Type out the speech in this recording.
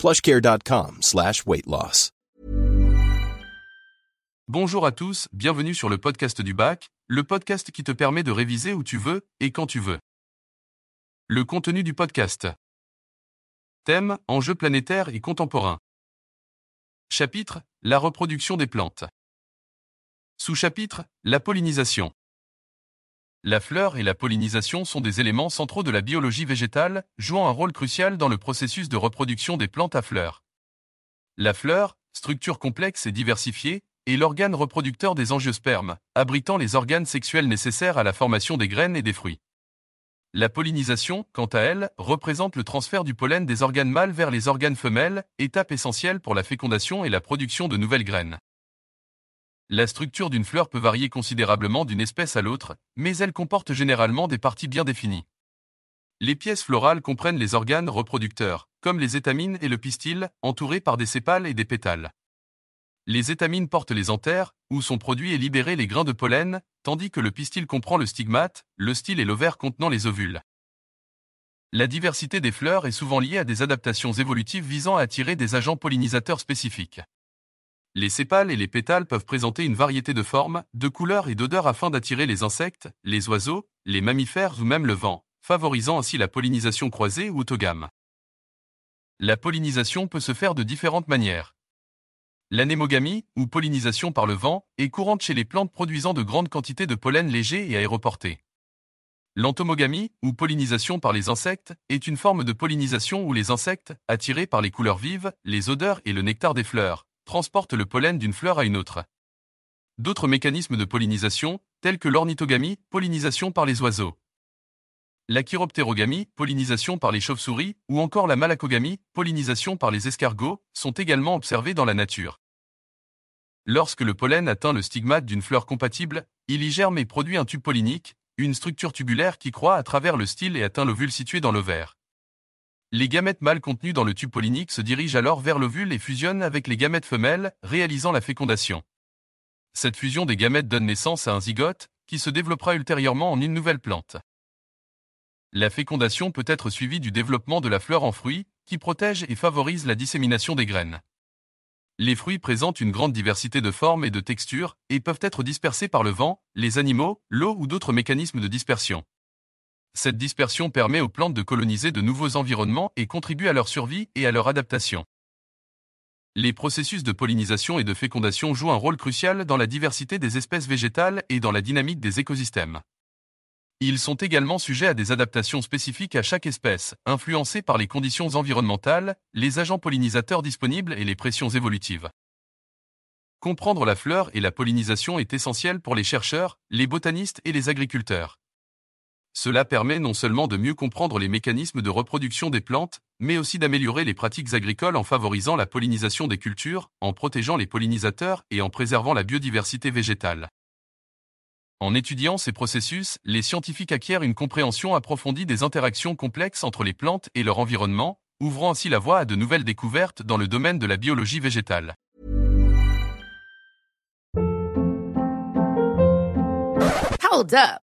plushcare.com slash. Bonjour à tous, bienvenue sur le podcast du bac, le podcast qui te permet de réviser où tu veux et quand tu veux. Le contenu du podcast. Thème, enjeux planétaires et contemporains. Chapitre, la reproduction des plantes. Sous-chapitre, la pollinisation. La fleur et la pollinisation sont des éléments centraux de la biologie végétale, jouant un rôle crucial dans le processus de reproduction des plantes à fleurs. La fleur, structure complexe et diversifiée, est l'organe reproducteur des angiospermes, abritant les organes sexuels nécessaires à la formation des graines et des fruits. La pollinisation, quant à elle, représente le transfert du pollen des organes mâles vers les organes femelles, étape essentielle pour la fécondation et la production de nouvelles graines. La structure d'une fleur peut varier considérablement d'une espèce à l'autre, mais elle comporte généralement des parties bien définies. Les pièces florales comprennent les organes reproducteurs, comme les étamines et le pistil, entourés par des sépales et des pétales. Les étamines portent les anthères, où sont produits et libérés les grains de pollen, tandis que le pistil comprend le stigmate, le style et l'ovaire contenant les ovules. La diversité des fleurs est souvent liée à des adaptations évolutives visant à attirer des agents pollinisateurs spécifiques. Les sépales et les pétales peuvent présenter une variété de formes, de couleurs et d'odeurs afin d'attirer les insectes, les oiseaux, les mammifères ou même le vent, favorisant ainsi la pollinisation croisée ou autogame. La pollinisation peut se faire de différentes manières. L'anémogamie, ou pollinisation par le vent, est courante chez les plantes produisant de grandes quantités de pollen léger et aéroporté. L'entomogamie, ou pollinisation par les insectes, est une forme de pollinisation où les insectes, attirés par les couleurs vives, les odeurs et le nectar des fleurs, transportent le pollen d'une fleur à une autre. D'autres mécanismes de pollinisation, tels que l'ornithogamie, pollinisation par les oiseaux. La chiroptérogamie, pollinisation par les chauves-souris, ou encore la malacogamie, pollinisation par les escargots, sont également observés dans la nature. Lorsque le pollen atteint le stigmate d'une fleur compatible, il y germe et produit un tube pollinique, une structure tubulaire qui croît à travers le style et atteint l'ovule situé dans l'ovaire. Les gamètes mâles contenus dans le tube pollinique se dirigent alors vers l'ovule et fusionnent avec les gamètes femelles, réalisant la fécondation. Cette fusion des gamètes donne naissance à un zygote, qui se développera ultérieurement en une nouvelle plante. La fécondation peut être suivie du développement de la fleur en fruit, qui protège et favorise la dissémination des graines. Les fruits présentent une grande diversité de formes et de textures, et peuvent être dispersés par le vent, les animaux, l'eau ou d'autres mécanismes de dispersion. Cette dispersion permet aux plantes de coloniser de nouveaux environnements et contribue à leur survie et à leur adaptation. Les processus de pollinisation et de fécondation jouent un rôle crucial dans la diversité des espèces végétales et dans la dynamique des écosystèmes. Ils sont également sujets à des adaptations spécifiques à chaque espèce, influencées par les conditions environnementales, les agents pollinisateurs disponibles et les pressions évolutives. Comprendre la fleur et la pollinisation est essentiel pour les chercheurs, les botanistes et les agriculteurs. Cela permet non seulement de mieux comprendre les mécanismes de reproduction des plantes, mais aussi d'améliorer les pratiques agricoles en favorisant la pollinisation des cultures, en protégeant les pollinisateurs et en préservant la biodiversité végétale. En étudiant ces processus, les scientifiques acquièrent une compréhension approfondie des interactions complexes entre les plantes et leur environnement, ouvrant ainsi la voie à de nouvelles découvertes dans le domaine de la biologie végétale. Hold up.